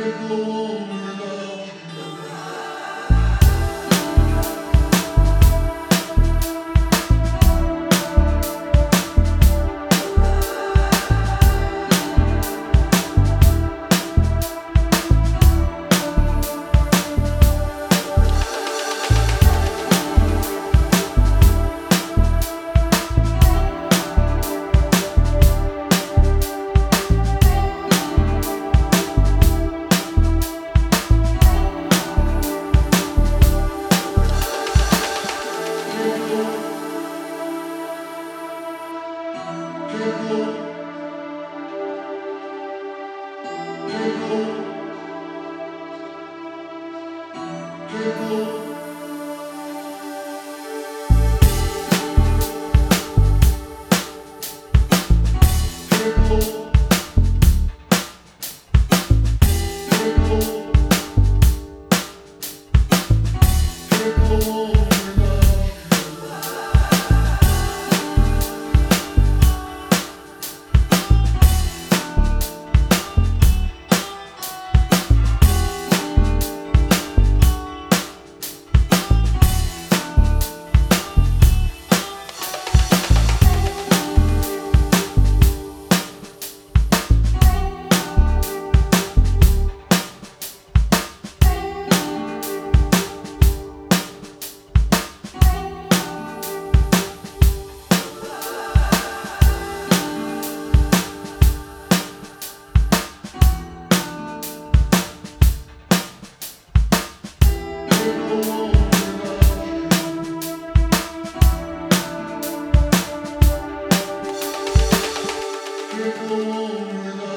Lord. People over the